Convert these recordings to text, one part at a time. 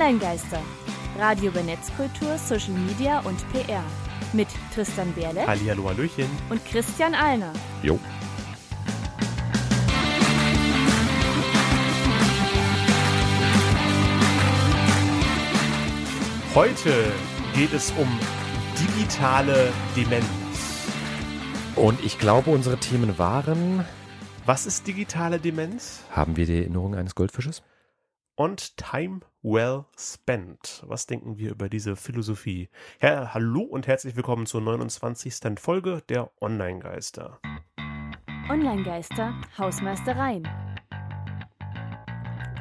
Online-Geister. Radio über Netzkultur, Social Media und PR. Mit Tristan Berle Hallihallo, Hallöchen. und Christian Alner. Jo. Heute geht es um digitale Demenz. Und ich glaube, unsere Themen waren, Was ist digitale Demenz? haben wir die Erinnerung eines Goldfisches? Und Time Well Spent. Was denken wir über diese Philosophie? Ja, hallo und herzlich willkommen zur 29. Folge der Online-Geister. Online-Geister, Hausmeistereien.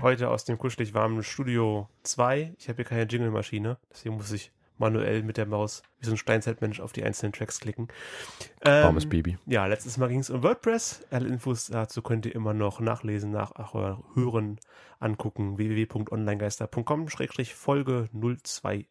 Heute aus dem kuschelig warmen Studio 2. Ich habe hier keine Jingle-Maschine, deswegen muss ich manuell mit der Maus wie so ein Steinzeitmensch auf die einzelnen Tracks klicken. Ähm, Armes Baby. Ja, letztes Mal ging es um WordPress. Alle Infos dazu könnt ihr immer noch nachlesen, nach ach, oder hören, angucken. www.onlinegeister.com-folge 028.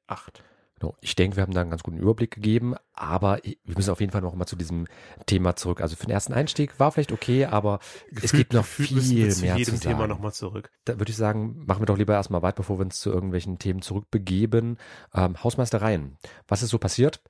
Genau. Ich denke, wir haben da einen ganz guten Überblick gegeben, aber wir müssen auf jeden Fall noch mal zu diesem Thema zurück. Also für den ersten Einstieg war vielleicht okay, aber es gibt noch gefühlt viel wir zu mehr jedem zu Thema sagen. nochmal zurück. Da würde ich sagen, machen wir doch lieber erstmal weit, bevor wir uns zu irgendwelchen Themen zurückbegeben. Ähm, Hausmeistereien. Was ist so passiert?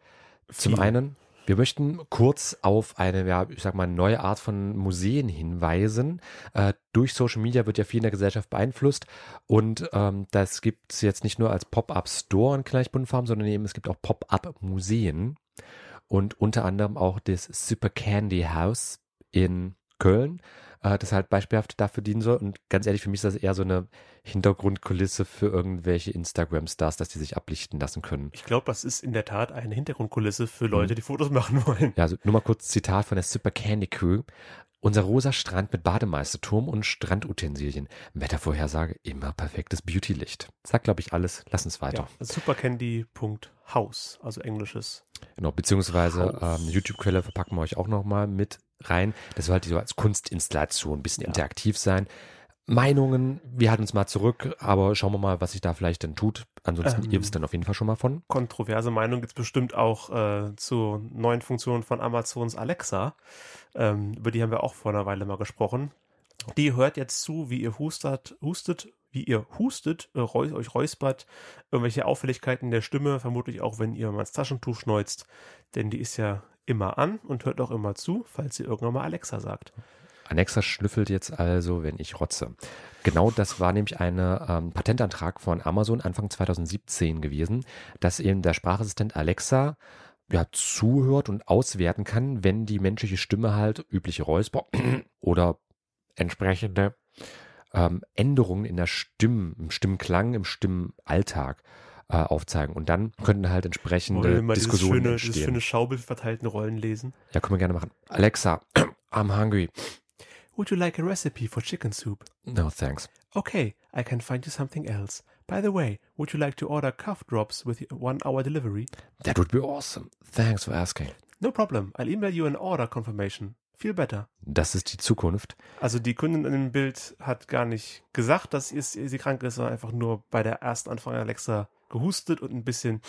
Zum Viel. einen, wir möchten kurz auf eine, ja, ich sag mal, neue Art von Museen hinweisen. Äh, durch Social Media wird ja viel in der Gesellschaft beeinflusst. Und ähm, das gibt es jetzt nicht nur als Pop-Up-Store in Gleichbundenfarben, sondern eben es gibt auch Pop-Up-Museen. Und unter anderem auch das Super Candy House in Köln, äh, das halt beispielhaft dafür dienen soll. Und ganz ehrlich, für mich ist das eher so eine Hintergrundkulisse für irgendwelche Instagram-Stars, dass die sich ablichten lassen können. Ich glaube, das ist in der Tat eine Hintergrundkulisse für Mhm. Leute, die Fotos machen wollen. Ja, also nur mal kurz Zitat von der Super Candy Crew. Unser rosa Strand mit Bademeisterturm und Strandutensilien. Wettervorhersage, immer perfektes Beautylicht. Sagt, glaube ich, alles. Lass uns weiter. Ja, supercandy.house, also englisches. Genau, beziehungsweise ähm, YouTube-Quelle verpacken wir euch auch nochmal mit rein. Das soll halt so als Kunstinstallation ein bisschen Ja. interaktiv sein. Meinungen, wir halten uns mal zurück, aber schauen wir mal, was sich da vielleicht dann tut. Ansonsten, Ähm. ihr wisst dann auf jeden Fall schon mal von. Kontroverse Meinung gibt es bestimmt auch äh, zu neuen Funktionen von Amazons Alexa. Ähm, über die haben wir auch vor einer Weile mal gesprochen. Die hört jetzt zu, wie ihr hustet, hustet, wie ihr hustet, äh, euch räuspert, irgendwelche Auffälligkeiten der Stimme, vermutlich auch, wenn ihr mal ins Taschentuch schneuzt, denn die ist ja immer an und hört auch immer zu, falls ihr irgendwann mal Alexa sagt. Alexa schnüffelt jetzt also, wenn ich rotze. Genau das war nämlich ein ähm, Patentantrag von Amazon Anfang 2017 gewesen, dass eben der Sprachassistent Alexa ja, zuhört und auswerten kann, wenn die menschliche Stimme halt übliche Räusper oder entsprechende ähm, Änderungen in der Stimme, im Stimmklang, im Stimmalltag äh, aufzeigen. Und dann könnten halt entsprechende mal dieses Diskussionen schöne, dieses entstehen. schöne Schaubild verteilten Rollen lesen? ja, können wir gerne machen. Alexa, I'm hungry. Would you like a recipe for chicken soup? No, thanks. Okay, I can find you something else. By the way, would you like to order cough drops with one hour delivery? That would be awesome. Thanks for asking. No problem. I'll email you an order confirmation. Feel better. Das ist die Zukunft. Also die Kundin in dem Bild hat gar nicht gesagt, dass sie, sie krank ist, sondern einfach nur bei der ersten Anfang Alexa gehustet und ein bisschen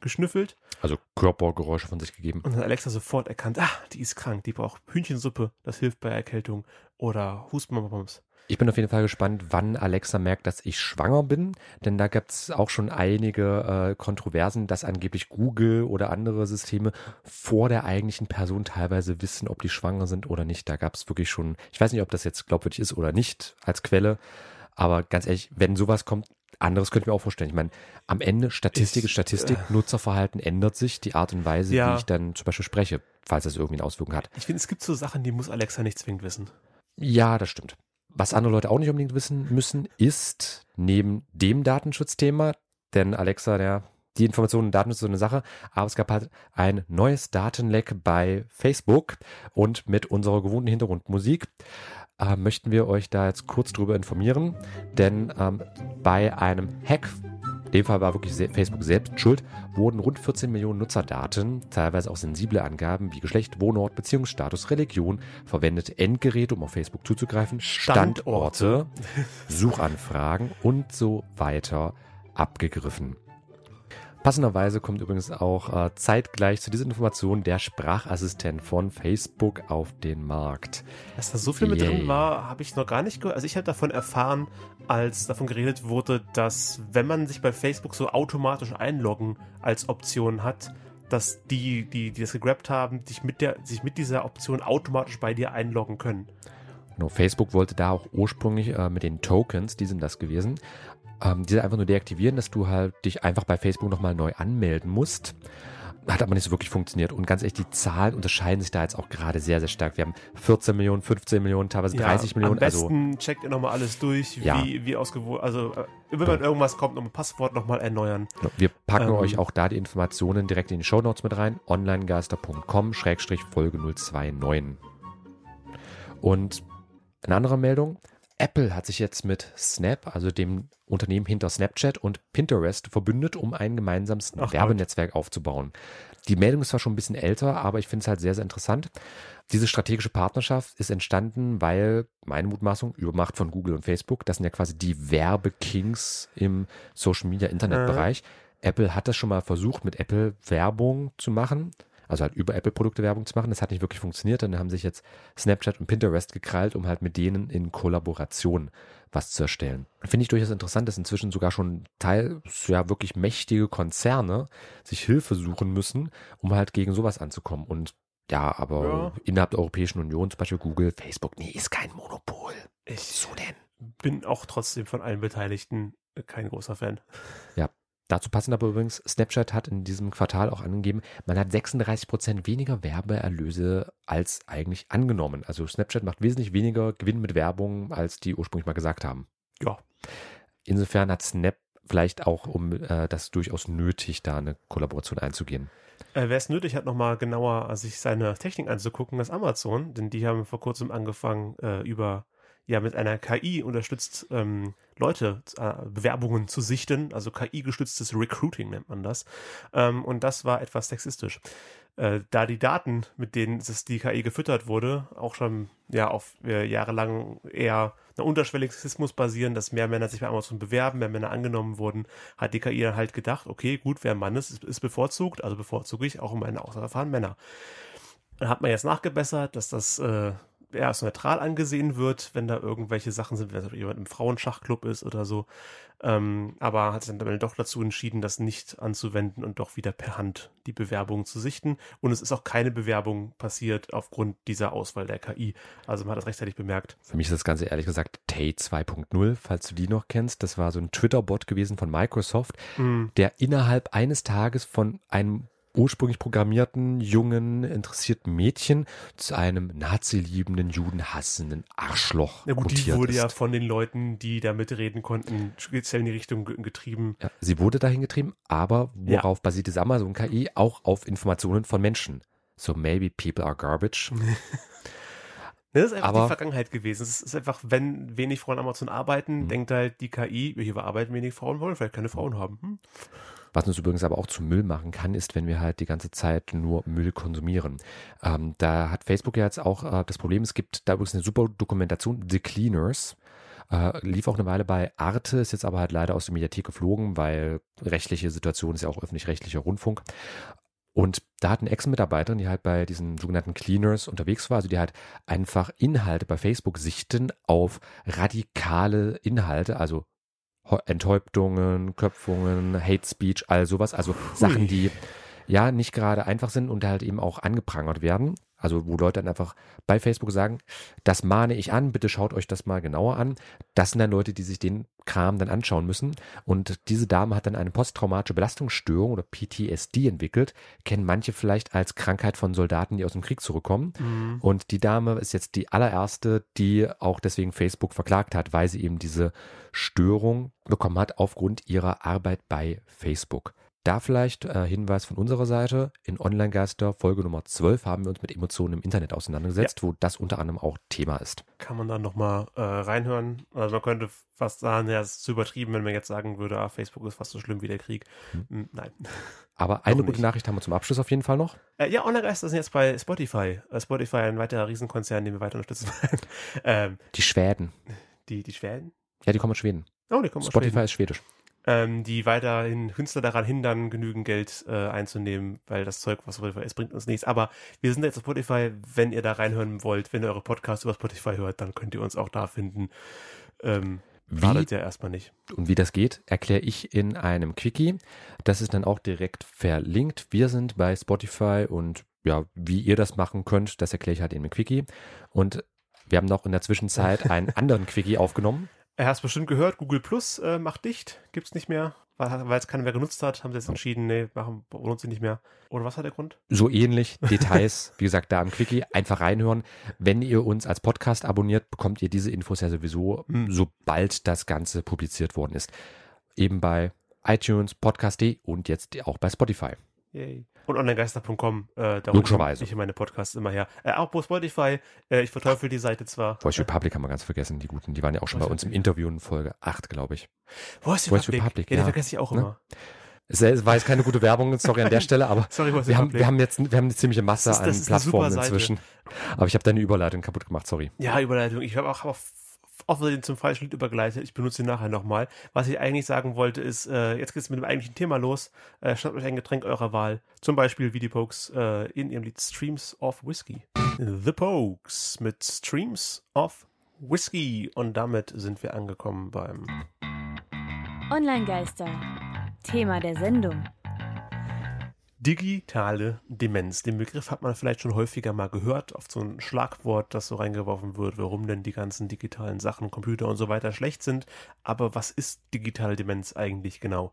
geschnüffelt. Also Körpergeräusche von sich gegeben. Und dann hat Alexa sofort erkannt, ah, die ist krank, die braucht Hühnchensuppe, das hilft bei Erkältung oder Hustenbums. Ich bin auf jeden Fall gespannt, wann Alexa merkt, dass ich schwanger bin. Denn da gibt es auch schon einige äh, Kontroversen, dass angeblich Google oder andere Systeme vor der eigentlichen Person teilweise wissen, ob die schwanger sind oder nicht. Da gab es wirklich schon, ich weiß nicht, ob das jetzt glaubwürdig ist oder nicht als Quelle. Aber ganz ehrlich, wenn sowas kommt, anderes könnte ich mir auch vorstellen. Ich meine, am Ende Statistik ist Statistik, Nutzerverhalten ändert sich, die Art und Weise, Ja. wie ich dann zum Beispiel spreche, falls das irgendwie eine Auswirkung hat. Ich finde, es gibt so Sachen, die muss Alexa nicht zwingend wissen. Ja, das stimmt. Was andere Leute auch nicht unbedingt wissen müssen, ist neben dem Datenschutzthema, denn Alexa, der, die Informationen und Datenschutz ist so eine Sache, aber es gab halt ein neues Datenleck bei Facebook und mit unserer gewohnten Hintergrundmusik äh, möchten wir euch da jetzt kurz drüber informieren, denn ähm, bei einem Hack in dem Fall war wirklich Facebook selbst schuld, wurden rund 14 Millionen Nutzerdaten, teilweise auch sensible Angaben wie Geschlecht, Wohnort, Beziehungsstatus, Religion, verwendete Endgeräte, um auf Facebook zuzugreifen, Standorte, Suchanfragen und so weiter abgegriffen. Passenderweise kommt übrigens auch äh, zeitgleich zu dieser Information der Sprachassistent von Facebook auf den Markt. Dass da so viel mit Yay. drin war, habe ich noch gar nicht gehört. Also ich habe davon erfahren, als davon geredet wurde, dass wenn man sich bei Facebook so automatisch einloggen als Option hat, dass die, die, die das gegrabt haben, dich mit der, sich mit dieser Option automatisch bei dir einloggen können. Genau, Facebook wollte da auch ursprünglich äh, mit den Tokens, die sind das gewesen, ähm, diese einfach nur deaktivieren, dass du halt dich einfach bei Facebook nochmal neu anmelden musst. Hat aber nicht so wirklich funktioniert. Und ganz ehrlich, die Zahlen unterscheiden sich da jetzt auch gerade sehr, sehr stark. Wir haben 14 Millionen, 15 Millionen, teilweise 30 Millionen. Am Also besten checkt ihr nochmal alles durch, Ja. wie, wie ausgewogen. Also, äh, wenn man irgendwas kommt, nochmal Passwort nochmal erneuern. Wir packen Ähm. euch auch da die Informationen direkt in die Shownotes mit rein. onlinegeister.com Schrägstrich Folge 029. Und eine andere Meldung. Apple hat sich jetzt mit Snap, also dem Unternehmen hinter Snapchat und Pinterest verbündet, um ein gemeinsames Ach, Werbenetzwerk aufzubauen. Die Meldung ist zwar schon ein bisschen älter, aber ich finde es halt sehr, sehr interessant. Diese strategische Partnerschaft ist entstanden, weil meine Mutmaßung, Übermacht von Google und Facebook, das sind ja quasi die Werbekings im Social Media Internetbereich. Apple hat das schon mal versucht, mit Apple Werbung zu machen. Also halt über Apple-Produkte Werbung zu machen. Das hat nicht wirklich funktioniert. Dann haben sich jetzt Snapchat und Pinterest gekrallt, um halt mit denen in Kollaboration was zu erstellen. Finde ich durchaus interessant, dass inzwischen sogar schon Teil, ja wirklich mächtige Konzerne sich Hilfe suchen müssen, um halt gegen sowas anzukommen. Und ja, aber Ja. innerhalb der Europäischen Union, zum Beispiel Google, Facebook, nee, ist kein Monopol. Ich So denn. bin auch trotzdem von allen Beteiligten kein großer Fan. Dazu passend aber übrigens, Snapchat hat in diesem Quartal auch angegeben, man hat 36% weniger Werbeerlöse als eigentlich angenommen. Also Snapchat macht wesentlich weniger Gewinn mit Werbung, als die ursprünglich mal gesagt haben. Ja, Insofern hat Snap vielleicht auch, um äh, das durchaus nötig, da eine Kollaboration einzugehen. Äh, Wer es nötig hat, nochmal genauer sich seine Technik anzugucken, ist Amazon, denn die haben vor kurzem angefangen, äh, über ja mit einer KI unterstützt ähm, Leute äh, Bewerbungen zu sichten, also KI-gestütztes Recruiting nennt man das. Ähm, und das war etwas sexistisch. Äh, da die Daten, mit denen es die KI gefüttert wurde, auch schon ja auf äh, jahrelang eher einer unterschwelligen Sexismus basieren, dass mehr Männer sich bei Amazon bewerben, mehr Männer angenommen wurden, hat die KI dann halt gedacht, okay, gut, wer ein Mann ist, ist, ist bevorzugt, also bevorzuge ich auch in meinen Auswahlverfahren Männer. Dann hat man jetzt nachgebessert, dass das äh, eher als neutral angesehen wird, wenn da irgendwelche Sachen sind, wenn jemand im Frauenschachclub ist oder so. Ähm, aber hat sich dann doch dazu entschieden, das nicht anzuwenden und doch wieder per Hand die Bewerbung zu sichten. Und es ist auch keine Bewerbung passiert aufgrund dieser Auswahl der KI. Also man hat das rechtzeitig bemerkt. Für mich ist das Ganze ehrlich gesagt Tay 2.0, falls du die noch kennst. Das war so ein Twitter-Bot gewesen von Microsoft, Mm, der innerhalb eines Tages von einem ursprünglich programmierten, jungen, interessierten Mädchen zu einem Nazi-liebenden, judenhassenden Arschloch Na gut, die wurde ist. ja von den Leuten, die da mitreden konnten, speziell in die Richtung ge- getrieben. Ja, sie wurde dahin getrieben, aber Ja. worauf basiert diese Amazon-KI? Auch auf Informationen von Menschen. So maybe people are garbage. Ne, Das ist einfach Aber- die Vergangenheit gewesen. Es ist einfach, wenn wenig Frauen am Amazon arbeiten, Mhm. denkt halt die KI, hier arbeiten wenig Frauen, wollen vielleicht keine Frauen haben. Hm? Was uns übrigens aber auch zu Müll machen kann, ist, wenn wir halt die ganze Zeit nur Müll konsumieren. Ähm, da hat Facebook ja jetzt auch äh, das Problem, es gibt da übrigens eine super Dokumentation, The Cleaners. Äh, lief auch eine Weile bei Arte, ist jetzt aber halt leider aus der Mediathek geflogen, weil rechtliche Situation ist ja auch öffentlich-rechtlicher Rundfunk. Und da hat eine Ex-Mitarbeiterin, die halt bei diesen sogenannten Cleaners unterwegs war, also die halt einfach Inhalte bei Facebook sichten auf radikale Inhalte, also Enthäuptungen, Köpfungen, Hate Speech, all sowas, also Sachen, die ja nicht gerade einfach sind und halt eben auch angeprangert werden. Also wo Leute dann einfach bei Facebook sagen, das mahne ich an, bitte schaut euch das mal genauer an. Das sind dann Leute, die sich den Kram dann anschauen müssen. Und diese Dame hat dann eine posttraumatische Belastungsstörung oder PTSD entwickelt. Kennen manche vielleicht als Krankheit von Soldaten, die aus dem Krieg zurückkommen. Mhm. Und die Dame ist jetzt die allererste, die auch deswegen Facebook verklagt hat, weil sie eben diese Störung bekommen hat aufgrund ihrer Arbeit bei Facebook. Da vielleicht äh, Hinweis von unserer Seite. In Online-Geister Folge Nummer 12 haben wir uns mit Emotionen im Internet auseinandergesetzt, wo das unter anderem auch Thema ist. Kann man dann nochmal äh, reinhören. Also man könnte fast sagen, ja, es ist zu übertrieben, wenn man jetzt sagen würde, ah, Facebook ist fast so schlimm wie der Krieg. Hm. Hm, Nein. Aber eine gute nicht. Nachricht haben wir zum Abschluss auf jeden Fall noch. Äh, ja, Online-Geister sind jetzt bei Spotify. Äh, Spotify, ein weiterer Riesenkonzern, den wir weiter unterstützen werden. ähm, Die Schweden. die, die Schweden? Ja, die kommen aus Schweden. Oh, die kommen aus Spotify Schweden. ist schwedisch. Ähm, die weiterhin Künstler daran hindern, genügend Geld äh, einzunehmen, weil das Zeug, was Spotify ist, bringt uns nichts. Aber wir sind jetzt auf Spotify, wenn ihr da reinhören wollt, wenn ihr eure Podcasts über Spotify hört, dann könnt ihr uns auch da finden. Ähm, Wartet ja erstmal nicht. Und wie das geht, erkläre ich in einem Quickie. Das ist dann auch direkt verlinkt. Wir sind bei Spotify und ja, wie ihr das machen könnt, das erkläre ich halt in einem Quickie. Und wir haben noch in der Zwischenzeit einen anderen Quickie aufgenommen. Er hat es bestimmt gehört, Google Plus äh, macht dicht, gibt es nicht mehr, weil, es keiner mehr genutzt hat, haben sie jetzt entschieden, nee, machen, benutzen sie nicht mehr. Oder was hat der Grund? So ähnlich, Details, wie gesagt, da am Quickie, einfach reinhören. Wenn ihr uns als Podcast abonniert, bekommt ihr diese Infos ja sowieso, mhm. sobald das Ganze publiziert worden ist. Eben bei iTunes, Podcast.de und jetzt auch bei Spotify. Yay. Und onlinegeister.com, äh, da Logischerweise. ich meine Podcasts immer her. Äh, auch bei Spotify, äh, ich verteufel die Seite zwar. Voice Republic haben wir ganz vergessen, die guten. Die waren ja auch schon Voice bei uns im Interview in Folge 8, glaube ich. Voice, Voice Republic. Republic. Ja, die vergesse ich auch ne? immer. Es war jetzt keine gute Werbung, sorry an der Stelle, aber sorry, wir, haben, wir haben jetzt wir haben eine ziemliche Masse das ist, das an Plattformen inzwischen. Aber ich habe deine Überleitung kaputt gemacht, sorry. Ja, Überleitung. Ich habe auch, hab auch außerdem zum falschen Lied übergeleitet. Ich benutze ihn nachher nochmal. Was ich eigentlich sagen wollte, ist, äh, jetzt geht es mit dem eigentlichen Thema los. Äh, schnappt euch ein Getränk eurer Wahl. Zum Beispiel wie die Pokes äh, in ihrem Lied Streams of Whiskey. The Pokes mit Streams of Whiskey. Und damit sind wir angekommen beim Online-Geister. Thema der Sendung. Digitale Demenz. Den Begriff hat man vielleicht schon häufiger mal gehört, auf so ein Schlagwort, das so reingeworfen wird, warum denn die ganzen digitalen Sachen, Computer und so weiter schlecht sind. Aber was ist digitale Demenz eigentlich genau?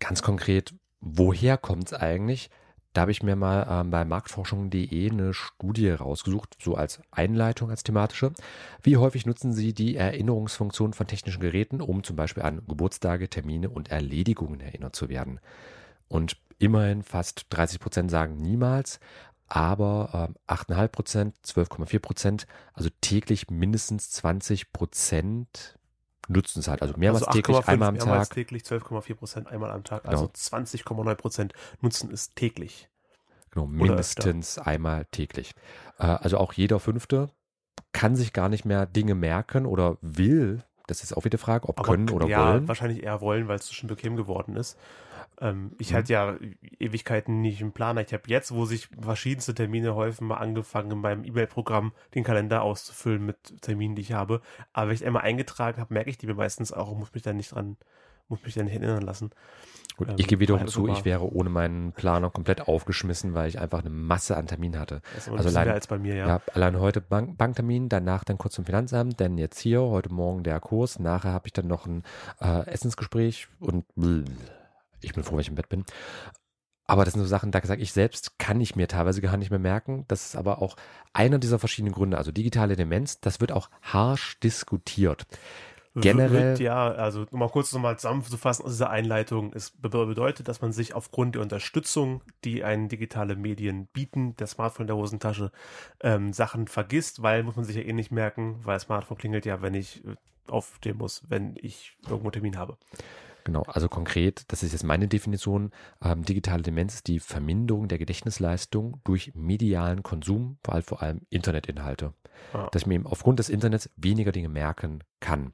Ganz konkret, woher kommt es eigentlich? Da habe ich mir mal ähm, bei marktforschung.de eine Studie rausgesucht, so als Einleitung, als thematische. Wie häufig nutzen Sie die Erinnerungsfunktion von technischen Geräten, um zum Beispiel an Geburtstage, Termine und Erledigungen erinnert zu werden? Und immerhin fast 30 Prozent sagen niemals, aber äh, 8,5 Prozent, 12,4 Prozent, also täglich mindestens 20 Prozent nutzen es halt. Also mehrmals also täglich, einmal am mehrmals Tag. täglich, 12,4 Prozent einmal am Tag, also genau. 20,9 Prozent nutzen es täglich. Genau, mindestens einmal täglich. Äh, also auch jeder Fünfte kann sich gar nicht mehr Dinge merken oder will, das ist auch wieder die Frage, ob Aber können oder ja, wollen. wahrscheinlich eher wollen, weil es so schon bequem geworden ist. Ähm, ich mhm. hatte ja Ewigkeiten nicht im Planer. Ich habe jetzt, wo sich verschiedenste Termine häufen, mal angefangen, in meinem E-Mail-Programm den Kalender auszufüllen mit Terminen, die ich habe. Aber wenn ich einmal eingetragen habe, merke ich die mir meistens auch und muss mich dann nicht dran, muss mich dann nicht erinnern lassen. Gut, ähm, ich gebe wiederum zu, ich wäre ohne meinen Planer komplett aufgeschmissen, weil ich einfach eine Masse an Terminen hatte. also allein, als bei mir, ja. ja allein heute Bank, Banktermin, danach dann kurz zum Finanzamt, dann jetzt hier, heute Morgen der Kurs, nachher habe ich dann noch ein äh, Essensgespräch und. Ich bin froh, wenn ich im Bett bin. Aber das sind so Sachen, da sage ich selbst, kann ich mir teilweise gar nicht mehr merken. Das ist aber auch einer dieser verschiedenen Gründe. Also digitale Demenz, das wird auch harsch diskutiert. Generell. Wird, ja, also um mal kurz nochmal zusammenzufassen aus dieser Einleitung, es bedeutet, dass man sich aufgrund der Unterstützung, die einen digitale Medien bieten, der Smartphone in der Hosentasche, ähm, Sachen vergisst, weil muss man sich ja eh nicht merken, weil Smartphone klingelt ja, wenn ich äh, aufstehen muss, wenn ich irgendwo einen Termin habe. Genau, also konkret, das ist jetzt meine Definition, ähm, digitale Demenz ist die Verminderung der Gedächtnisleistung durch medialen Konsum, vor allem, vor allem Internetinhalte. Ja. Dass ich mir eben aufgrund des Internets weniger Dinge merken kann.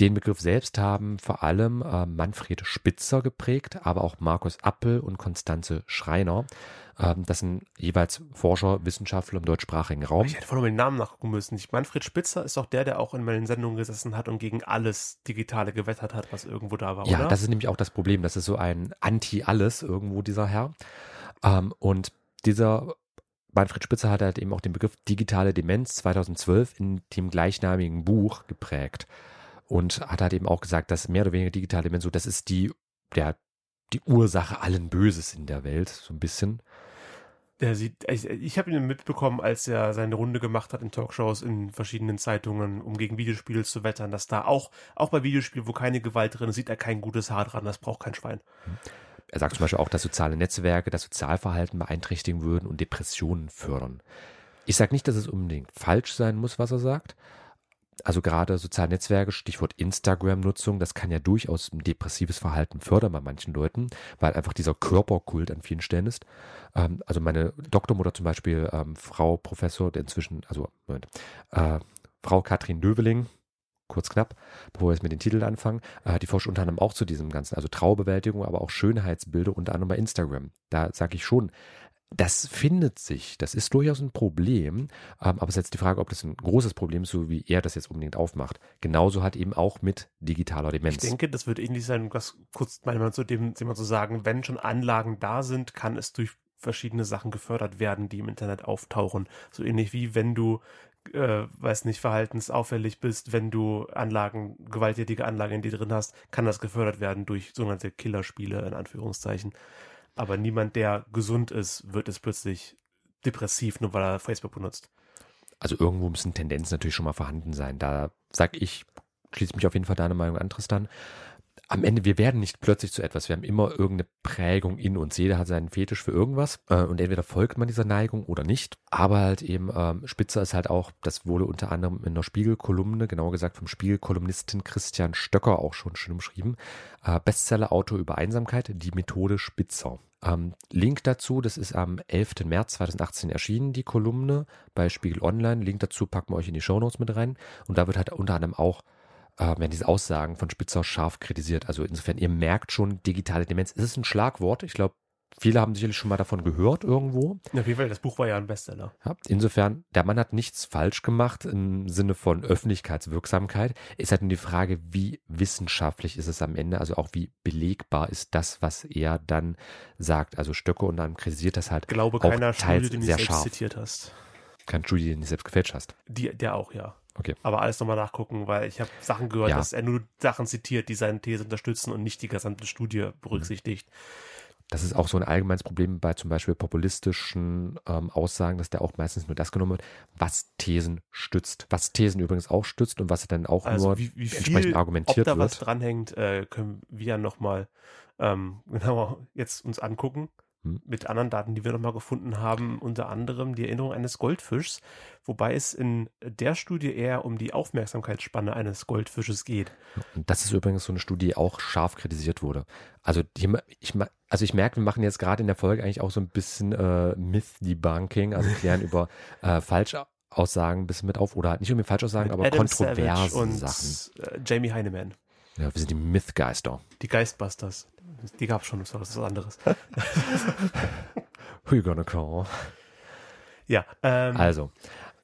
Den Begriff selbst haben vor allem äh, Manfred Spitzer geprägt, aber auch Markus Appel und Konstanze Schreiner. Ähm, das sind jeweils Forscher, Wissenschaftler im deutschsprachigen Raum. Ich hätte vorhin den Namen nachgucken müssen. Manfred Spitzer ist doch der, der auch in meinen Sendungen gesessen hat und gegen alles Digitale gewettert hat, was irgendwo da war, ja, oder? das ist nämlich auch das Problem. Das ist so ein Anti-Alles irgendwo, dieser Herr. Ähm, und dieser Manfred Spitzer hat halt eben auch den Begriff digitale Demenz 2012 in dem gleichnamigen Buch geprägt und hat halt eben auch gesagt, dass mehr oder weniger digitale Demenz so, das ist die, der, die Ursache allen Böses in der Welt, so ein bisschen. Der sieht, ich, ich habe ihn mitbekommen, als er seine Runde gemacht hat in Talkshows in verschiedenen Zeitungen, um gegen Videospiele zu wettern, dass da auch, auch bei Videospielen, wo keine Gewalt drin ist, sieht er kein gutes Haar dran, das braucht kein Schwein. Er sagt zum Beispiel auch, dass soziale Netzwerke das Sozialverhalten beeinträchtigen würden und Depressionen fördern. Ich sage nicht, dass es unbedingt falsch sein muss, was er sagt, also gerade soziale Netzwerke, Stichwort Instagram-Nutzung, das kann ja durchaus ein depressives Verhalten fördern bei manchen Leuten, weil einfach dieser Körperkult an vielen Stellen ist. Ähm, also meine Doktormutter zum Beispiel, ähm, Frau Professor, der inzwischen, also Moment, äh, Frau Katrin Döveling, kurz knapp, bevor wir jetzt mit den Titeln anfangen. Äh, die forscht unter anderem auch zu diesem Ganzen, also Traubewältigung, aber auch Schönheitsbilder, unter anderem bei Instagram. Da sage ich schon, das findet sich, das ist durchaus ein Problem, ähm, aber es ist jetzt die Frage, ob das ein großes Problem ist, so wie er das jetzt unbedingt aufmacht. Genauso hat eben auch mit digitaler Demenz. Ich denke, das wird ähnlich sein, was kurz mal zu dem Thema zu sagen, wenn schon Anlagen da sind, kann es durch verschiedene Sachen gefördert werden, die im Internet auftauchen. So ähnlich wie wenn du äh, weiß nicht, verhaltensauffällig bist, wenn du Anlagen, gewalttätige Anlagen in dir drin hast, kann das gefördert werden durch sogenannte Killerspiele, in Anführungszeichen. Aber niemand, der gesund ist, wird es plötzlich depressiv, nur weil er Facebook benutzt. Also irgendwo müssen Tendenzen natürlich schon mal vorhanden sein. Da sag ich, schließe mich auf jeden Fall deine Meinung an, Tristan. Am Ende, wir werden nicht plötzlich zu etwas. Wir haben immer irgendeine Prägung in uns. Jeder hat seinen Fetisch für irgendwas. Äh, und entweder folgt man dieser Neigung oder nicht. Aber halt eben, ähm, Spitzer ist halt auch, das wurde unter anderem in der Spiegelkolumne, genauer gesagt vom Spiegelkolumnisten Christian Stöcker auch schon schön umschrieben. Äh, Bestseller-Autor über Einsamkeit, die Methode Spitzer. Ähm, Link dazu, das ist am 11. März 2018 erschienen, die Kolumne bei Spiegel Online. Link dazu packen wir euch in die Shownotes mit rein. Und da wird halt unter anderem auch äh, werden diese Aussagen von Spitzer scharf kritisiert. Also insofern, ihr merkt schon, digitale Demenz ist ein Schlagwort. Ich glaube, Viele haben sicherlich schon mal davon gehört irgendwo. Auf jeden Fall, das Buch war ja ein Bestseller. Ja, insofern, der Mann hat nichts falsch gemacht im Sinne von Öffentlichkeitswirksamkeit. Ist halt nur die Frage, wie wissenschaftlich ist es am Ende, also auch wie belegbar ist das, was er dann sagt. Also Stöcke und dann kritisiert das halt. Ich glaube auch keiner teils Studie, den du selbst scharf. zitiert hast. Kein Studie, den du selbst gefälscht hast. Die, der auch, ja. Okay. Aber alles nochmal nachgucken, weil ich habe Sachen gehört, Ja. dass er nur Sachen zitiert, die seine These unterstützen und nicht die gesamte Studie berücksichtigt. Das ist auch so ein allgemeines Problem bei zum Beispiel populistischen ähm, Aussagen, dass der auch meistens nur das genommen wird, was Thesen stützt. Was Thesen übrigens auch stützt und was dann auch Also nur wie, wie entsprechend viel, ob argumentiert da was wird. dranhängt, äh, können wir nochmal ähm, genauer jetzt uns angucken. Hm. Mit anderen Daten, die wir nochmal gefunden haben, unter anderem die Erinnerung eines Goldfischs, wobei es in der Studie eher um die Aufmerksamkeitsspanne eines Goldfisches geht. Und das ist übrigens so eine Studie, die auch scharf kritisiert wurde. Also, die, ich, also ich merke, wir machen jetzt gerade in der Folge eigentlich auch so ein bisschen äh, Myth-Debunking, also klären über äh, Falschaussagen ein bisschen mit auf oder halt nicht unbedingt Falschaussagen, aber Adam kontroverse Sachen. Äh, Jamie Heineman. Ja, wir sind die Mythgeister. Die Geistbusters. Die gab es schon, das war was anderes. Who you gonna call? ja, ähm, Also,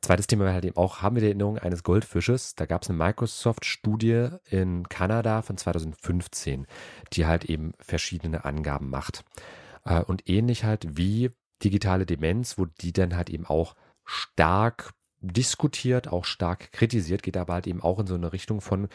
zweites Thema wäre halt eben auch, haben wir die Erinnerung eines Goldfisches? Da gab es eine Microsoft-Studie in Kanada von 2015, die halt eben verschiedene Angaben macht. Äh, Und ähnlich halt wie digitale Demenz, wo die dann halt eben auch stark diskutiert, auch stark kritisiert, geht aber halt eben auch in so eine Richtung von,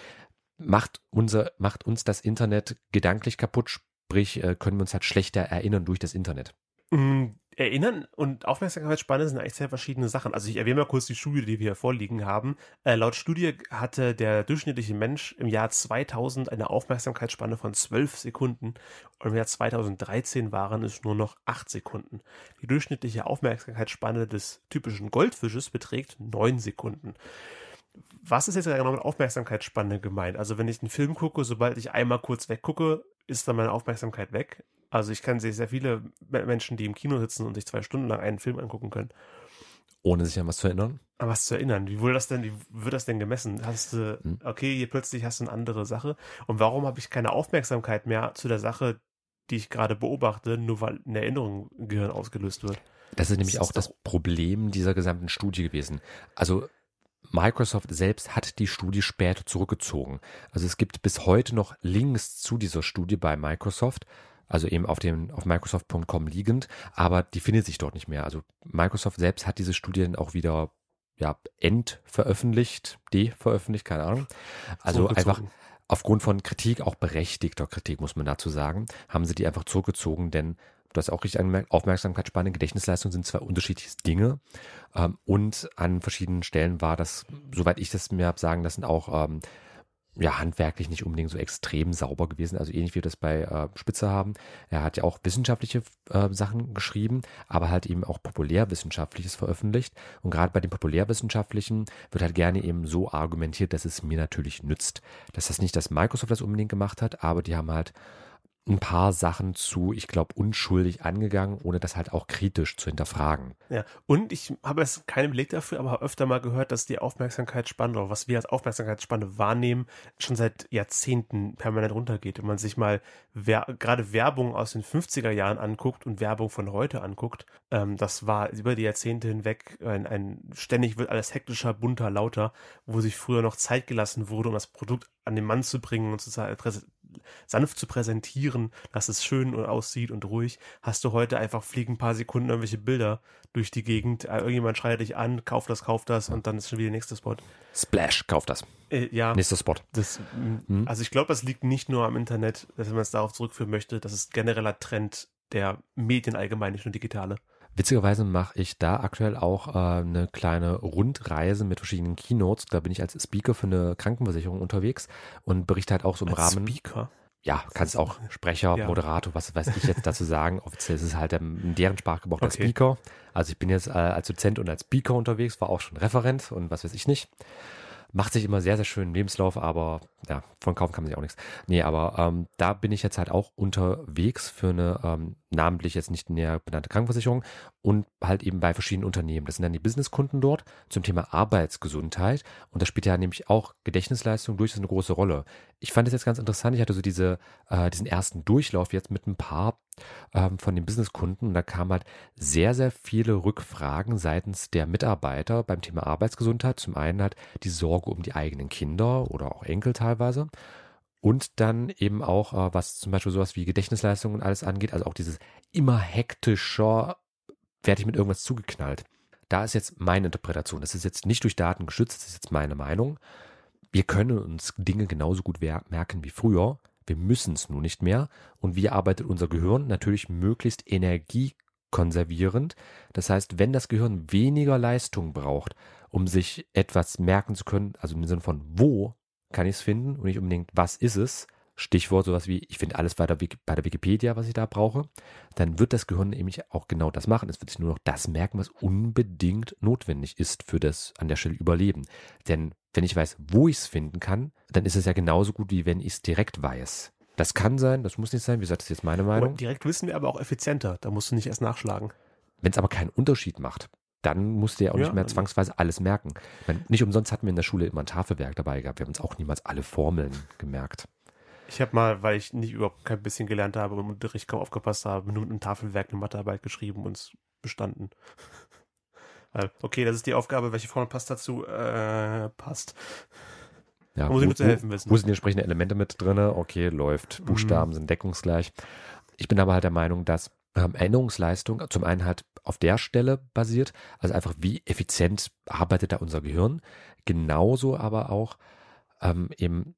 macht, unser, macht uns das Internet gedanklich kaputt, sprich, äh, können wir uns halt schlechter erinnern durch das Internet. Mm, Erinnern und Aufmerksamkeitsspanne sind eigentlich sehr verschiedene Sachen. Also ich erwähne mal kurz die Studie, die wir hier vorliegen haben. Äh, laut Studie hatte der durchschnittliche Mensch im Jahr 2000 eine Aufmerksamkeitsspanne von 12 Sekunden und im Jahr 2013 waren es nur noch 8 Sekunden. Die durchschnittliche Aufmerksamkeitsspanne des typischen Goldfisches beträgt 9 Sekunden. Was ist jetzt genau mit Aufmerksamkeitsspanne gemeint? Also wenn ich einen Film gucke, sobald ich einmal kurz weggucke, ist dann meine Aufmerksamkeit weg. Also ich kann sehr, sehr viele Me- Menschen, die im Kino sitzen und sich zwei Stunden lang einen Film angucken können. Ohne sich an was zu erinnern. An was zu erinnern. Wie wurde das denn, wie wird das denn gemessen? Hast du, Hm. okay, hier plötzlich hast du eine andere Sache. Und warum habe ich keine Aufmerksamkeit mehr zu der Sache, die ich gerade beobachte, nur weil eine Erinnerung im Gehirn ausgelöst wird? Das ist nämlich Das auch ist das Problem dieser gesamten Studie gewesen. Also Microsoft selbst hat die Studie später zurückgezogen. Also es gibt bis heute noch Links zu dieser Studie bei Microsoft, also eben auf dem auf Microsoft.com liegend, aber die findet sich dort nicht mehr. Also Microsoft selbst hat diese Studie dann auch wieder ja, entveröffentlicht, deveröffentlicht, keine Ahnung. Also einfach aufgrund von Kritik, auch berechtigter Kritik, muss man dazu sagen, haben sie die einfach zurückgezogen, denn du hast auch richtig angemerkt, Aufmerksamkeitsspanne, Gedächtnisleistung sind zwei unterschiedliche Dinge. Ähm, und an verschiedenen Stellen war das, soweit ich das mir habe sagen lassen, auch ähm, ja, handwerklich nicht unbedingt so extrem sauber gewesen. Also ähnlich wie wir das bei äh, Spitzer haben. Er hat ja auch wissenschaftliche äh, Sachen geschrieben, aber halt eben auch populärwissenschaftliches veröffentlicht. Und gerade bei den populärwissenschaftlichen wird halt gerne eben so argumentiert, dass es mir natürlich nützt. Das heißt nicht, dass Microsoft das unbedingt gemacht hat, aber die haben halt ein paar Sachen zu, ich glaube, unschuldig angegangen, ohne das halt auch kritisch zu hinterfragen. Ja, und ich habe jetzt keinen Beleg dafür, aber öfter mal gehört, dass die Aufmerksamkeitsspanne oder was wir als Aufmerksamkeitsspanne wahrnehmen, schon seit Jahrzehnten permanent runtergeht. Wenn man sich mal wer gerade Werbung aus den 50er Jahren anguckt und Werbung von heute anguckt, ähm, das war über die Jahrzehnte hinweg ein, ein ständig wird alles hektischer, bunter, lauter, wo sich früher noch Zeit gelassen wurde, um das Produkt an den Mann zu bringen und zu sanft zu präsentieren, dass es schön aussieht und ruhig, hast du heute einfach fliegen ein paar Sekunden irgendwelche Bilder durch die Gegend. Äh, irgendjemand schreit dich an, kauf das, kauf das und dann ist schon wieder der nächste Spot. Splash, kauf das. Äh, ja. Nächster Spot. Das, mhm. Also ich glaube, das liegt nicht nur am Internet, dass man es darauf zurückführen möchte. Das ist genereller Trend der Medien allgemein, nicht nur digitale. Witzigerweise mache ich da aktuell auch äh, eine kleine Rundreise mit verschiedenen Keynotes. Da bin ich als Speaker für eine Krankenversicherung unterwegs und berichte halt auch so im als Rahmen. Speaker? Ja, kannst auch Sprecher, ja. Moderator, was weiß ich jetzt dazu sagen. Offiziell ist es halt in deren Sprachgebrauch der okay. Speaker. Also ich bin jetzt äh, als Dozent und als Speaker unterwegs, war auch schon Referent und was weiß ich nicht. Macht sich immer sehr, sehr schön im Lebenslauf, aber ja, von kaufen kann man sich auch nichts. Nee, aber ähm, da bin ich jetzt halt auch unterwegs für eine ähm, namentlich jetzt nicht näher benannte Krankenversicherung und halt eben bei verschiedenen Unternehmen. Das sind dann die Businesskunden dort zum Thema Arbeitsgesundheit und da spielt ja nämlich auch Gedächtnisleistung durchaus eine große Rolle. Ich fand es jetzt ganz interessant. Ich hatte so diese, äh, diesen ersten Durchlauf jetzt mit ein paar ähm, von den Businesskunden und da kamen halt sehr, sehr viele Rückfragen seitens der Mitarbeiter beim Thema Arbeitsgesundheit. Zum einen halt die Sorge um die eigenen Kinder oder auch Enkel teilweise und dann eben auch, äh, was zum Beispiel sowas wie Gedächtnisleistung und alles angeht, also auch dieses immer hektischer, werde ich mit irgendwas zugeknallt. Da ist jetzt meine Interpretation. Das ist jetzt nicht durch Daten geschützt, das ist jetzt meine Meinung. Wir können uns Dinge genauso gut merken wie früher. Wir müssen es nur nicht mehr. Und wie arbeitet unser Gehirn? Natürlich möglichst energiekonservierend. Das heißt, wenn das Gehirn weniger Leistung braucht, um sich etwas merken zu können, also im Sinne von wo kann ich es finden und nicht unbedingt, was ist es? Stichwort sowas wie, ich finde alles bei der, bei der Wikipedia, was ich da brauche, dann wird das Gehirn nämlich auch genau das machen. Es wird sich nur noch das merken, was unbedingt notwendig ist für das an der Stelle Überleben. Denn wenn ich weiß, wo ich es finden kann, dann ist es ja genauso gut, wie wenn ich es direkt weiß. Das kann sein, das muss nicht sein. Wie gesagt, das ist jetzt meine Meinung. Aber direkt wissen wir aber auch effizienter. Da musst du nicht erst nachschlagen. Wenn es aber keinen Unterschied macht, dann musst du ja auch ja. nicht mehr zwangsweise alles merken. Meine, nicht umsonst hatten wir in der Schule immer ein Tafelwerk dabei gehabt. Wir haben uns auch niemals alle Formeln gemerkt. Ich habe mal, weil ich nicht überhaupt kein bisschen gelernt habe und im Unterricht kaum aufgepasst habe, nur mit einem Tafelwerk eine Mathearbeit geschrieben und bestanden. okay, das ist die Aufgabe, welche Formel passt dazu? Äh, passt. Ja, muss ich nur zu helfen wissen. Wo sind die entsprechenden Elemente mit drin? Okay, läuft. Buchstaben mhm. sind deckungsgleich. Ich bin aber halt der Meinung, dass ähm, Erinnerungsleistung zum einen halt auf der Stelle basiert, also einfach wie effizient arbeitet da unser Gehirn, genauso aber auch ähm, eben,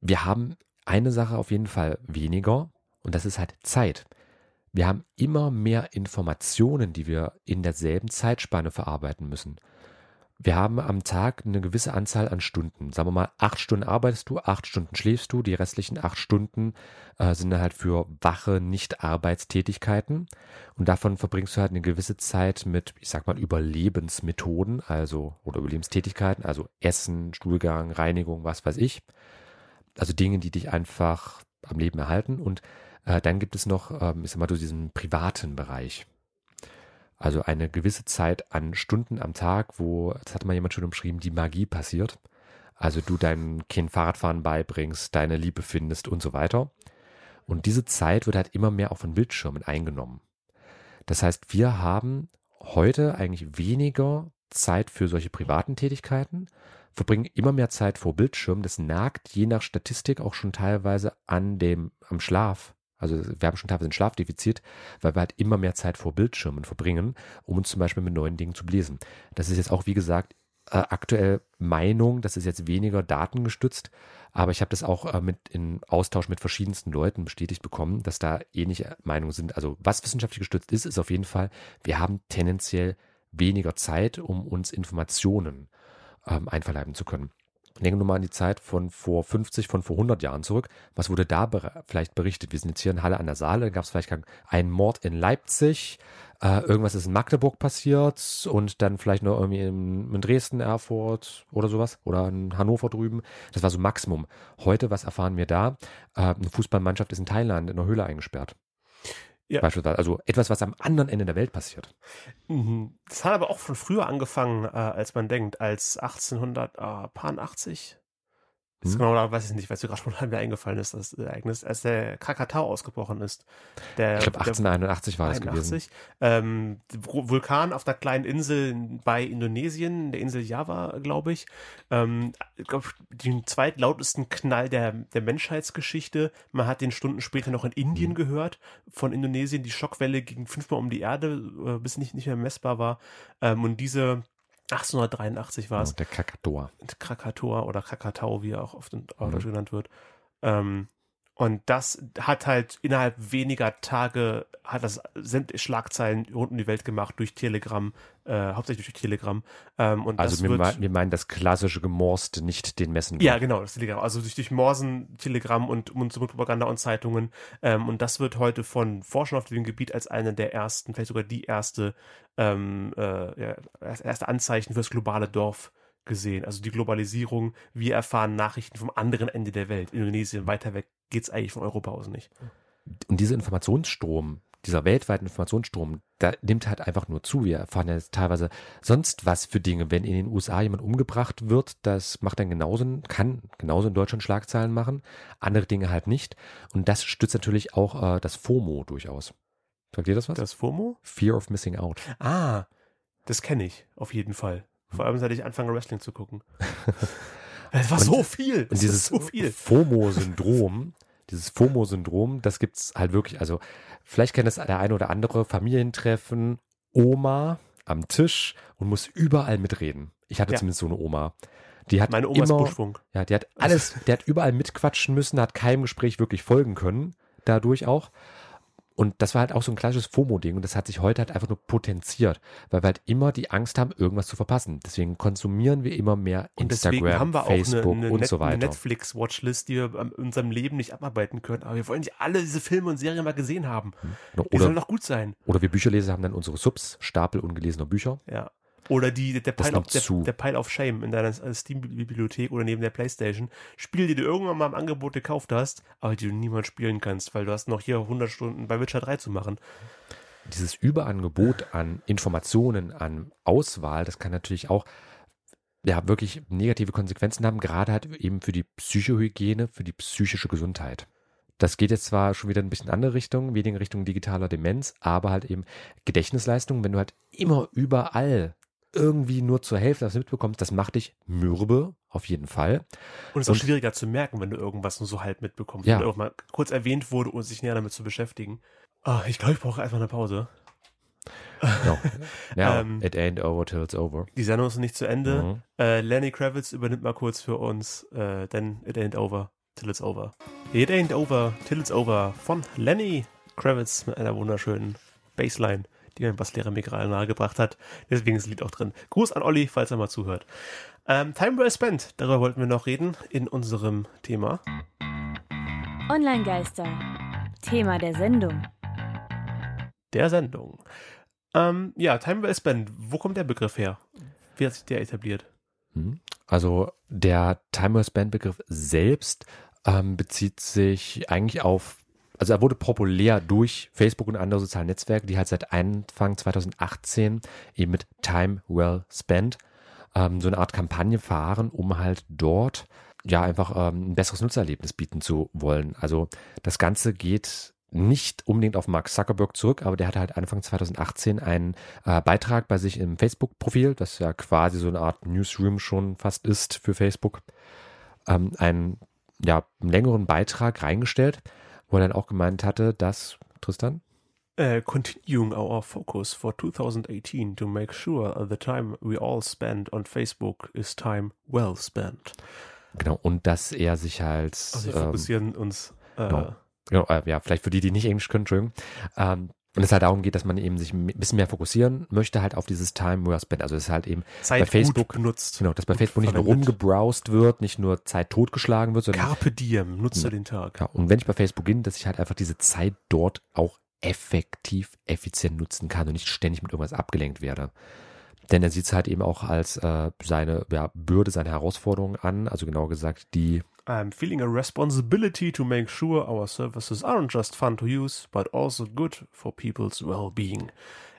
wir haben eine Sache auf jeden Fall weniger und das ist halt Zeit. Wir haben immer mehr Informationen, die wir in derselben Zeitspanne verarbeiten müssen wir haben am Tag eine gewisse Anzahl an Stunden. Sagen wir mal, acht Stunden arbeitest du, acht Stunden schläfst du, die restlichen acht Stunden äh, sind halt für wache Nicht-Arbeitstätigkeiten. Und davon verbringst du halt eine gewisse Zeit mit, ich sag mal, Überlebensmethoden, also oder Überlebenstätigkeiten, also Essen, Stuhlgang, Reinigung, was weiß ich. Also Dinge, die dich einfach am Leben erhalten. Und äh, dann gibt es noch, ähm, ich sag mal, so diesen privaten Bereich. Also eine gewisse Zeit an Stunden am Tag, wo, das hat mal jemand schon umschrieben, die Magie passiert. Also du deinem Kind Fahrradfahren beibringst, deine Liebe findest und so weiter. Und diese Zeit wird halt immer mehr auch von Bildschirmen eingenommen. Das heißt, wir haben heute eigentlich weniger Zeit für solche privaten Tätigkeiten, verbringen immer mehr Zeit vor Bildschirmen. Das nagt je nach Statistik auch schon teilweise an dem, am Schlaf. Also wir haben schon teilweise ein Schlafdefizit, weil wir halt immer mehr Zeit vor Bildschirmen verbringen, um uns zum Beispiel mit neuen Dingen zu lesen. Das ist jetzt auch, wie gesagt, äh, aktuell Meinung, das ist jetzt weniger datengestützt, aber ich habe das auch äh, mit in Austausch mit verschiedensten Leuten bestätigt bekommen, dass da ähnliche Meinungen sind. Also was wissenschaftlich gestützt ist, ist auf jeden Fall, wir haben tendenziell weniger Zeit, um uns Informationen ähm, einverleiben zu können. Denken wir mal an die Zeit von vor 50, von vor 100 Jahren zurück. Was wurde da ber vielleicht berichtet? Wir sind jetzt hier in Halle an der Saale, da gab es vielleicht einen Mord in Leipzig, äh, irgendwas ist in Magdeburg passiert und dann vielleicht noch irgendwie in, in Dresden, Erfurt oder sowas oder in Hannover drüben. Das war so Maximum. Heute, was erfahren wir da? Äh, eine Fußballmannschaft ist in Thailand in einer Höhle eingesperrt. Ja. Beispielsweise. Also etwas, was am anderen Ende der Welt passiert. Mhm. Das hat aber auch von früher angefangen, äh, als man denkt, als 1880. Das Hm. genau, da weiß ich nicht, weil es mir gerade spontan mir eingefallen ist, das Ereignis, als der Krakatau ausgebrochen ist. Der, Ich glaube, der 1881 war das gewesen. 81. Ähm, Vul- Vulkan auf einer kleinen Insel bei Indonesien, der Insel Java, glaube ich. Ähm, ich glaube, den zweitlautesten Knall der, der Menschheitsgeschichte. Man hat den Stunden später noch in Indien Mhm. gehört, von Indonesien. Die Schockwelle ging fünfmal um die Erde, äh, bis nicht, nicht mehr messbar war. Ähm, und diese 1883 war es. Genau, der Krakatoa. Krakatoa oder Krakatau, wie er auch oft in Mhm. Deutsch genannt wird. Ähm, und das hat halt innerhalb weniger Tage, hat das sämtliche Schlagzeilen rund um die Welt gemacht durch Telegram, äh, hauptsächlich durch Telegram. Ähm, und Also wir, wird, wir meinen das klassische Gemorst, nicht den Messen. ja, genau, das Telegramm. Also durch, durch Morsen, Telegramm und Mund-zu-Mund-Propaganda und Zeitungen. Ähm, und das wird heute von Forschern auf dem Gebiet als eine der ersten, vielleicht sogar die erste, ähm, äh, ja, erste Anzeichen für das globale Dorf gesehen. Also die Globalisierung. Wir erfahren Nachrichten vom anderen Ende der Welt. Indonesien, weiter weg geht's eigentlich von Europa aus nicht. Und dieser Informationsstrom, dieser weltweite Informationsstrom, da nimmt halt einfach nur zu. Wir erfahren ja teilweise sonst was für Dinge. Wenn in den USA jemand umgebracht wird, das macht dann genauso, kann genauso in Deutschland Schlagzeilen machen. Andere Dinge halt nicht. Und das stützt natürlich auch äh, das FOMO durchaus. Sagt ihr das was? Das FOMO? Fear of Missing Out. Ah, das kenne ich auf jeden Fall. Vor allem, seit ich anfange, Wrestling zu gucken. Es war Und- so viel. Und Es dieses ist so. FOMO-Syndrom, dieses FOMO-Syndrom, das gibt's halt wirklich. Also vielleicht kennt es der eine oder andere Familientreffen, Oma am Tisch und muss überall mitreden. Ich hatte Ja. zumindest so eine Oma. Die hat Meine Oma ist immer, Buschfunk. ja, die hat alles, der hat überall mitquatschen müssen, hat keinem Gespräch wirklich folgen können, dadurch auch. Und das war halt auch so ein klassisches FOMO-Ding und das hat sich heute halt einfach nur potenziert, weil wir halt immer die Angst haben, irgendwas zu verpassen. Deswegen konsumieren wir immer mehr Und deswegen Instagram, haben wir auch Facebook eine, eine, und Net so eine weiter. Netflix-Watchlist, die wir in unserem Leben nicht abarbeiten können. Aber wir wollen die alle diese Filme und Serien mal gesehen haben. Die Oder, sollen doch gut sein. Oder wir Bücherleser haben dann unsere Subs, Stapel ungelesener Bücher. Ja. Oder die, der, Pile of, der, der Pile of Shame in deiner Steam-Bibliothek oder neben der Playstation. Spiele, die du irgendwann mal im Angebot gekauft hast, aber die du niemals spielen kannst, weil du hast noch hier 100 Stunden bei Witcher 3 zu machen. Dieses Überangebot an Informationen, an Auswahl, das kann natürlich auch ja, wirklich negative Konsequenzen haben, gerade halt eben für die Psychohygiene, für die psychische Gesundheit. Das geht jetzt zwar schon wieder ein bisschen andere Richtung, weniger Richtung digitaler Demenz, aber halt eben Gedächtnisleistung, wenn du halt immer überall irgendwie nur zur Hälfte was mitbekommst, das macht dich mürbe, auf jeden Fall. Und es ist auch Und- schwieriger zu merken, wenn du irgendwas nur so halb mitbekommst. Ja. Wenn auch mal kurz erwähnt wurde, um sich näher damit zu beschäftigen. Ah, ich glaube, ich brauche erstmal eine Pause. No. Ja, Ähm, it ain't over till it's over. Die Sendung ist noch nicht zu Ende. Mhm. Äh, Lenny Kravitz übernimmt mal kurz für uns, äh, denn it ain't over till it's over. It ain't over till it's over von Lenny Kravitz mit einer wunderschönen Bassline, die mein Basslehrer mir gerade nahegebracht hat. Deswegen ist das Lied auch drin. Gruß an Olli, falls er mal zuhört. Ähm, Time Well Spent, darüber wollten wir noch reden in unserem Thema. Online-Geister. Thema der Sendung. der Sendung. Ähm, ja, Time Well Spent, wo kommt der Begriff her? Wie hat sich der etabliert? Mhm. Also der Timers Bandbegriff selbst ähm, bezieht sich eigentlich auf, also er wurde populär durch Facebook und andere soziale Netzwerke, die halt seit Anfang 2018 eben mit Time Well Spent ähm, so eine Art Kampagne fahren, um halt dort ja einfach ähm, ein besseres Nutzererlebnis bieten zu wollen. Also das Ganze geht nicht unbedingt auf Mark Zuckerberg zurück, aber der hatte halt Anfang 2018 einen äh, Beitrag bei sich im Facebook-Profil, das ja quasi so eine Art Newsroom schon fast ist für Facebook, ähm, einen ja, längeren Beitrag reingestellt, wo er dann auch gemeint hatte, dass, Tristan? Uh, continuing our focus for 2018 to make sure the time we all spend on Facebook is time well spent. Genau, und dass er sich halt, Also wir ähm, fokussieren uns. Äh, genau. genau, äh, ja, vielleicht für die, die nicht Englisch können, Entschuldigung, ähm, und es halt darum geht, dass man eben sich ein bisschen mehr fokussieren möchte, halt auf dieses Time well spent. Also es ist halt eben Zeit bei Facebook gut benutzt. Genau, dass bei Facebook nicht nur verwendet. rumgebrowst wird, nicht nur Zeit totgeschlagen wird, sondern Carpe diem, nutze Ja. den Tag. ja, und wenn ich bei Facebook bin, dass ich halt einfach diese Zeit dort auch effektiv, effizient nutzen kann und nicht ständig mit irgendwas abgelenkt werde. Denn er sieht es halt eben auch als äh, seine ja, Bürde, seine Herausforderung an, also genau gesagt die I'm feeling a responsibility to make sure our services aren't just fun to use, but also good for people's well-being.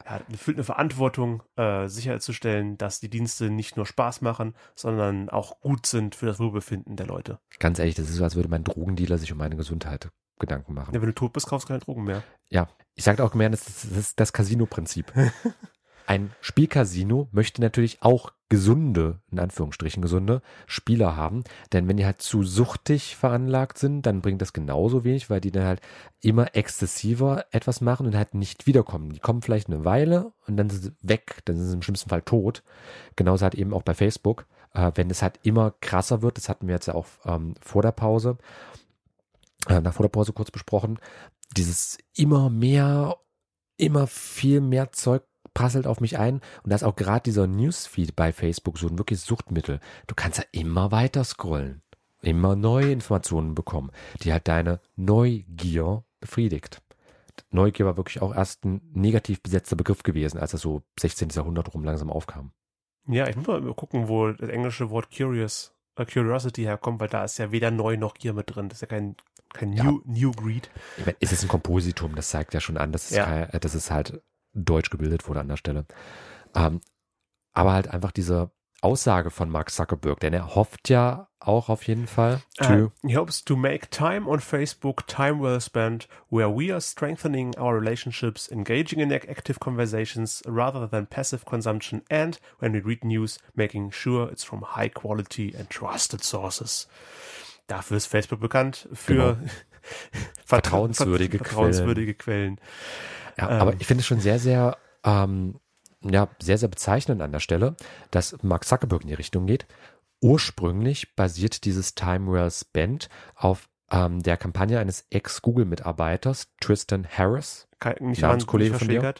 Er fühlt eine Verantwortung, äh, sicherzustellen, dass die Dienste nicht nur Spaß machen, sondern auch gut sind für das Wohlbefinden der Leute. Ganz ehrlich, das ist so, als würde mein Drogendealer sich um meine Gesundheit Gedanken machen. Ja, wenn du tot bist, kaufst du keine Drogen mehr. Ja, ich sagte auch mehr, das ist das, das Casino-Prinzip. Ein Spielcasino möchte natürlich auch gesunde, in Anführungsstrichen gesunde Spieler haben. Denn wenn die halt zu suchtig veranlagt sind, dann bringt das genauso wenig, weil die dann halt immer exzessiver etwas machen und halt nicht wiederkommen. Die kommen vielleicht eine Weile und dann sind sie weg, dann sind sie im schlimmsten Fall tot. Genauso halt eben auch bei Facebook. Äh, wenn es halt immer krasser wird, das hatten wir jetzt ja auch ähm, vor der Pause, äh, nach vor der Pause kurz besprochen, dieses immer mehr, immer viel mehr Zeug prasselt auf mich ein. Und da ist auch gerade dieser Newsfeed bei Facebook so ein wirkliches Suchtmittel. Du kannst ja immer weiter scrollen, immer neue Informationen bekommen, die halt deine Neugier befriedigt. Neugier war wirklich auch erst ein negativ besetzter Begriff gewesen, als er so 16. Jahrhundert rum langsam aufkam. Ja, ich muss mal gucken, wo das englische Wort curious, uh, curiosity herkommt, weil da ist ja weder neu noch Gier mit drin. Das ist ja kein, kein ja. New, New Greed. Ich meine, es ist ein Kompositum, das zeigt ja schon an, dass es, ja. kein, äh, dass es halt deutsch gebildet wurde an der Stelle. Ähm, aber halt einfach diese Aussage von Mark Zuckerberg, denn er hofft ja auch auf jeden Fall. Uh, he hopes to make time on Facebook time well spent, where we are strengthening our relationships, engaging in active conversations rather than passive consumption, and when we read news, making sure it's from high quality and trusted sources. Dafür ist Facebook bekannt für genau. vertrauenswürdige, vertrauenswürdige Quellen. Quellen. Ja, ähm. aber ich finde es schon sehr, sehr, ähm, ja, sehr, sehr bezeichnend an der Stelle, dass Mark Zuckerberg in die Richtung geht. Ursprünglich basiert dieses Time Well Spent auf ähm, der Kampagne eines Ex-Google-Mitarbeiters, Tristan Harris, Kein, nicht Namenskollege von dir.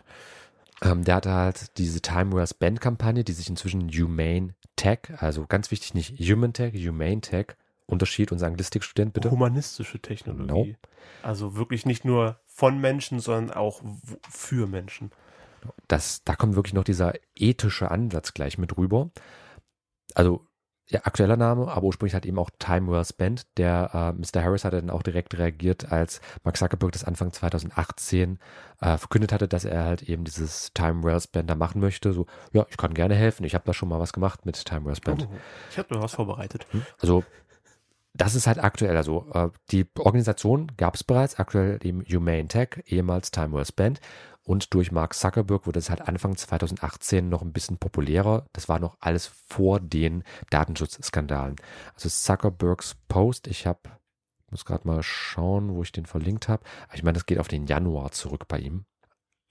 Ähm, der hatte halt diese Time Well Spent Kampagne, die sich inzwischen Humane Tech, also ganz wichtig, nicht Human Tech, Humane Tech, Unterschied, unser Anglistikstudent bitte. Humanistische Technologie. No. Also wirklich nicht nur von Menschen, sondern auch für Menschen. Das, da kommt wirklich noch dieser ethische Ansatz gleich mit rüber. Also ja, aktueller Name, aber ursprünglich hat eben auch Time Well Spent. Der äh, Mr. Harris hatte dann auch direkt reagiert, als Mark Zuckerberg das Anfang 2018 äh, verkündet hatte, dass er halt eben dieses Time Well Spent da machen möchte. So, ja, ich kann gerne helfen. Ich habe da schon mal was gemacht mit Time Well Spent. Oh, ich habe mir was vorbereitet. Hm? Also das ist halt aktuell. Also äh, die Organisation gab es bereits, aktuell eben Humane Tech, ehemals Time Well Spent. Und durch Mark Zuckerberg wurde es halt Anfang 2018 noch ein bisschen populärer. Das war noch alles vor den Datenschutzskandalen. Also Zuckerbergs Post, ich habe, muss gerade mal schauen, wo ich den verlinkt habe. Ich meine, das geht auf den Januar zurück bei ihm.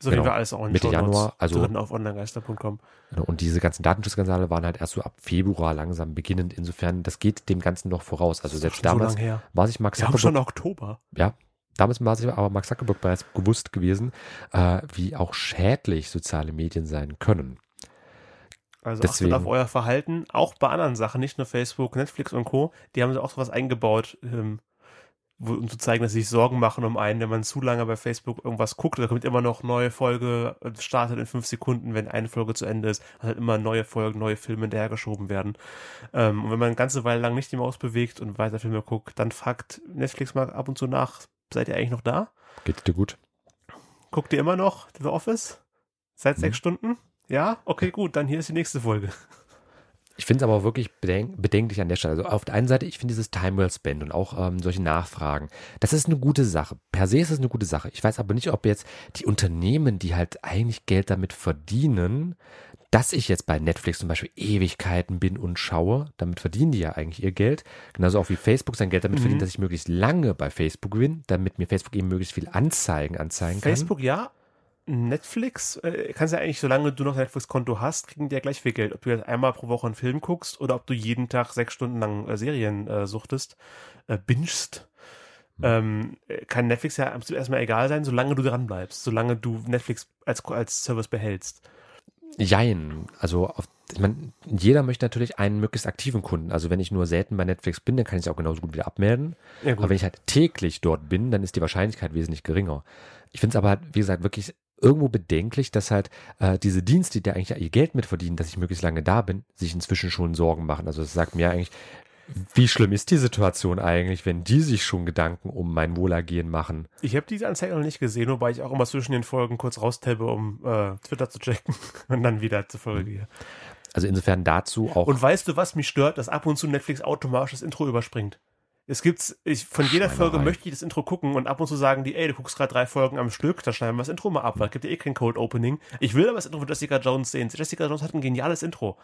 So genau. wir alles auch in Mitte Januar, also auf onlinegeister.com. Genau, und diese ganzen Datenschutzskandale waren halt erst so ab Februar langsam beginnend. Insofern, das geht dem Ganzen noch voraus. Also selbst damals so war sich Max Zuckerberg. Wir haben schon Oktober. Ja, damals war sich aber Max Zuckerberg bereits gewusst gewesen, äh, wie auch schädlich soziale Medien sein können. Also Deswegen. achtet auf euer Verhalten, auch bei anderen Sachen, nicht nur Facebook, Netflix und Co. Die haben auch sowas eingebaut, ähm, um zu zeigen, dass sie sich Sorgen machen um einen, wenn man zu lange bei Facebook irgendwas guckt, da kommt immer noch neue Folge, äh, startet in fünf Sekunden, wenn eine Folge zu Ende ist, halt immer neue Folgen, neue Filme hinterhergeschoben werden. Ähm, und wenn man eine ganze Weile lang nicht die Maus bewegt und weiter Filme guckt, dann fragt Netflix mal ab und zu nach, seid ihr eigentlich noch da? Geht's dir gut? Guckt ihr immer noch The Office? Seit hm. sechs Stunden? Ja? Okay, gut, dann hier ist die nächste Folge. Ich finde es aber wirklich bedenk bedenklich an der Stelle. Also auf der einen Seite, ich finde dieses Time Well Spent und auch ähm, solche Nachfragen, das ist eine gute Sache. Per se ist es eine gute Sache. Ich weiß aber nicht, ob jetzt die Unternehmen, die halt eigentlich Geld damit verdienen, dass ich jetzt bei Netflix zum Beispiel Ewigkeiten bin und schaue, damit verdienen die ja eigentlich ihr Geld. Genauso auch wie Facebook sein Geld damit mhm. verdient, dass ich möglichst lange bei Facebook bin, damit mir Facebook eben möglichst viel Anzeigen anzeigen kann. Facebook ja, Netflix, äh, kannst ja eigentlich, solange du noch Netflix-Konto hast, kriegen die ja gleich viel Geld. Ob du jetzt einmal pro Woche einen Film guckst oder ob du jeden Tag sechs Stunden lang äh, Serien äh, suchtest, äh, bingst. Mhm. Ähm, kann Netflix ja erstmal egal sein, solange du dran bleibst, solange du Netflix als, als Service behältst. Jein. Also auf ich meine, jeder möchte natürlich einen möglichst aktiven Kunden. Also wenn ich nur selten bei Netflix bin, dann kann ich es auch genauso gut wieder abmelden. Ja, gut. Aber wenn ich halt täglich dort bin, dann ist die Wahrscheinlichkeit wesentlich geringer. Ich finde es aber, halt, wie gesagt, wirklich irgendwo bedenklich, dass halt äh, diese Dienste, die eigentlich ihr Geld mitverdienen, dass ich möglichst lange da bin, sich inzwischen schon Sorgen machen. Also das sagt mir eigentlich, wie schlimm ist die Situation eigentlich, wenn die sich schon Gedanken um mein Wohlergehen machen? Ich habe diese Anzeige noch nicht gesehen, wobei ich auch immer zwischen den Folgen kurz raustappe, um äh, Twitter zu checken und dann wieder zur Folge gehe. Also insofern dazu auch. Und weißt du, was mich stört, dass ab und zu Netflix automatisch das Intro überspringt? Es gibt's, ich, von jeder. Folge möchte ich das Intro gucken und ab und zu sagen die, ey, du guckst gerade drei Folgen am Stück, da schneiden wir das Intro mal ab, weil es gibt ja eh kein Cold Opening. Ich will aber das Intro von Jessica Jones sehen. Jessica Jones hat ein geniales Intro.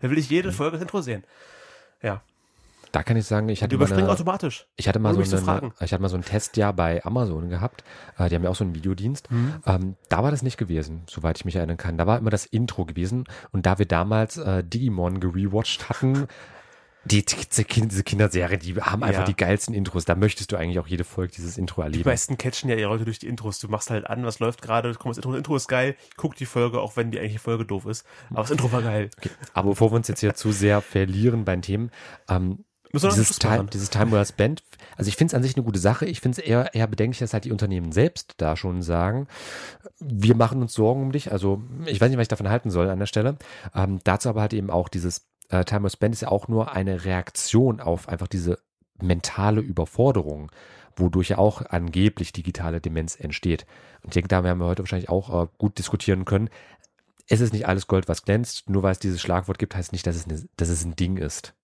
Da will ich jede Mhm. Folge das Intro sehen. Ja, da kann ich sagen, ich hatte mal überspringen eine, automatisch. Ich hatte mal Ohne so eine, ich hatte mal so ein Testjahr bei Amazon gehabt. Äh, die haben ja auch so einen Videodienst. Mhm. Ähm, da war das nicht gewesen, soweit ich mich erinnern kann. Da war immer das Intro gewesen. Und da wir damals äh, Digimon gerewatcht hatten, die, Kind, diese Kinderserie, die haben einfach Ja. die geilsten Intros. Da möchtest du eigentlich auch jede Folge dieses Intro Die erleben. meisten catchen ja ihre Leute durch die Intros. Du machst halt an, was läuft gerade, komm, das Intro, das Intro ist geil, ich guck die Folge, auch wenn die eigentliche Folge doof ist. Aber das Intro war geil. Aber bevor wir uns jetzt hier zu sehr verlieren beim Themen, ähm, dieses, Time, dieses Time Well Spent, also ich finde es an sich eine gute Sache. Ich finde es eher, eher bedenklich, dass halt die Unternehmen selbst da schon sagen, wir machen uns Sorgen um dich. Also ich weiß nicht, was ich davon halten soll an der Stelle. Ähm, dazu aber halt eben auch dieses äh, Time Well Spent ist ja auch nur eine Reaktion auf einfach diese mentale Überforderung, wodurch ja auch angeblich digitale Demenz entsteht. Und ich denke, da werden wir heute wahrscheinlich auch äh, gut diskutieren können. Es ist nicht alles Gold, was glänzt. Nur weil es dieses Schlagwort gibt, heißt nicht, dass es, eine, dass es ein Ding ist.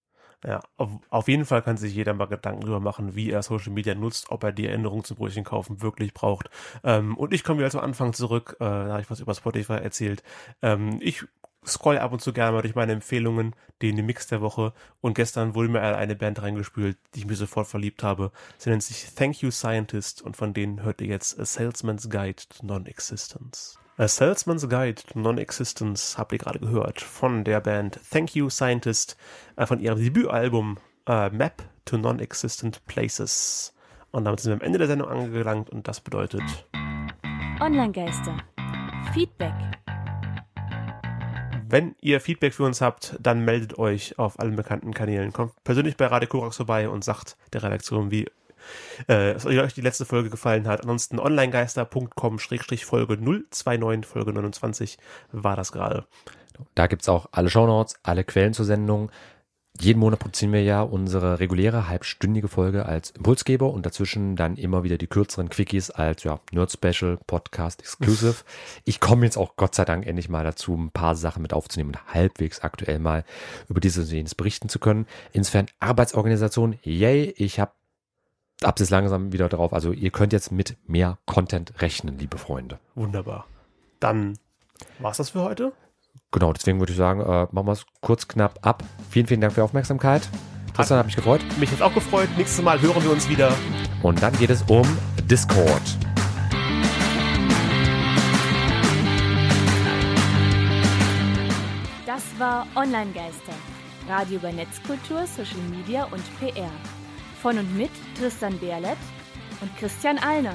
Ja, auf, auf jeden Fall kann sich jeder mal Gedanken drüber machen, wie er Social Media nutzt, ob er die Erinnerung zum Brötchen kaufen wirklich braucht. Ähm, und ich komme wieder zum Anfang zurück, äh, da habe ich was über Spotify erzählt. Ähm, ich scroll ab und zu gerne mal durch meine Empfehlungen, den Mix der Woche. Und gestern wurde mir eine Band reingespült, die ich mir sofort verliebt habe. Sie nennt sich Thank You Scientist und von denen hört ihr jetzt A Salesman's Guide to Non-Existence. A Salesman's Guide to Non-Existence habt ihr gerade gehört von der Band Thank You Scientist äh, von ihrem Debütalbum äh, Map to Non-Existent Places. Und damit sind wir am Ende der Sendung angelangt und das bedeutet, Online-Geister. Feedback. Wenn ihr Feedback für uns habt, dann meldet euch auf allen bekannten Kanälen. Kommt persönlich bei Radio Korax vorbei und sagt der Redaktion, wie äh, es euch die letzte Folge gefallen hat. Ansonsten onlinegeister.com-folge 029, Folge 29 war das gerade. Da gibt's auch alle Shownotes, alle Quellen zur Sendung. Jeden Monat produzieren wir ja unsere reguläre halbstündige Folge als Impulsgeber und dazwischen dann immer wieder die kürzeren Quickies als ja, Nerd Special, Podcast Exclusive. Ich komme jetzt auch Gott sei Dank endlich mal dazu, ein paar Sachen mit aufzunehmen und halbwegs aktuell mal über dieses und jenes berichten zu können. Insofern Arbeitsorganisation, yay, ich habe ab es langsam wieder drauf. Also ihr könnt jetzt mit mehr Content rechnen, liebe Freunde. Wunderbar. Dann war's das für heute. Genau, deswegen würde ich sagen, äh, machen wir es kurz knapp ab. Vielen, vielen Dank für die Aufmerksamkeit. Tristan hat mich gefreut. Mich jetzt auch gefreut. Nächstes Mal hören wir uns wieder. Und dann geht es um Discord. Das war Online-Geister. Radio über Netzkultur, Social Media und PR. Von und mit Tristan Berlet und Christian Allner.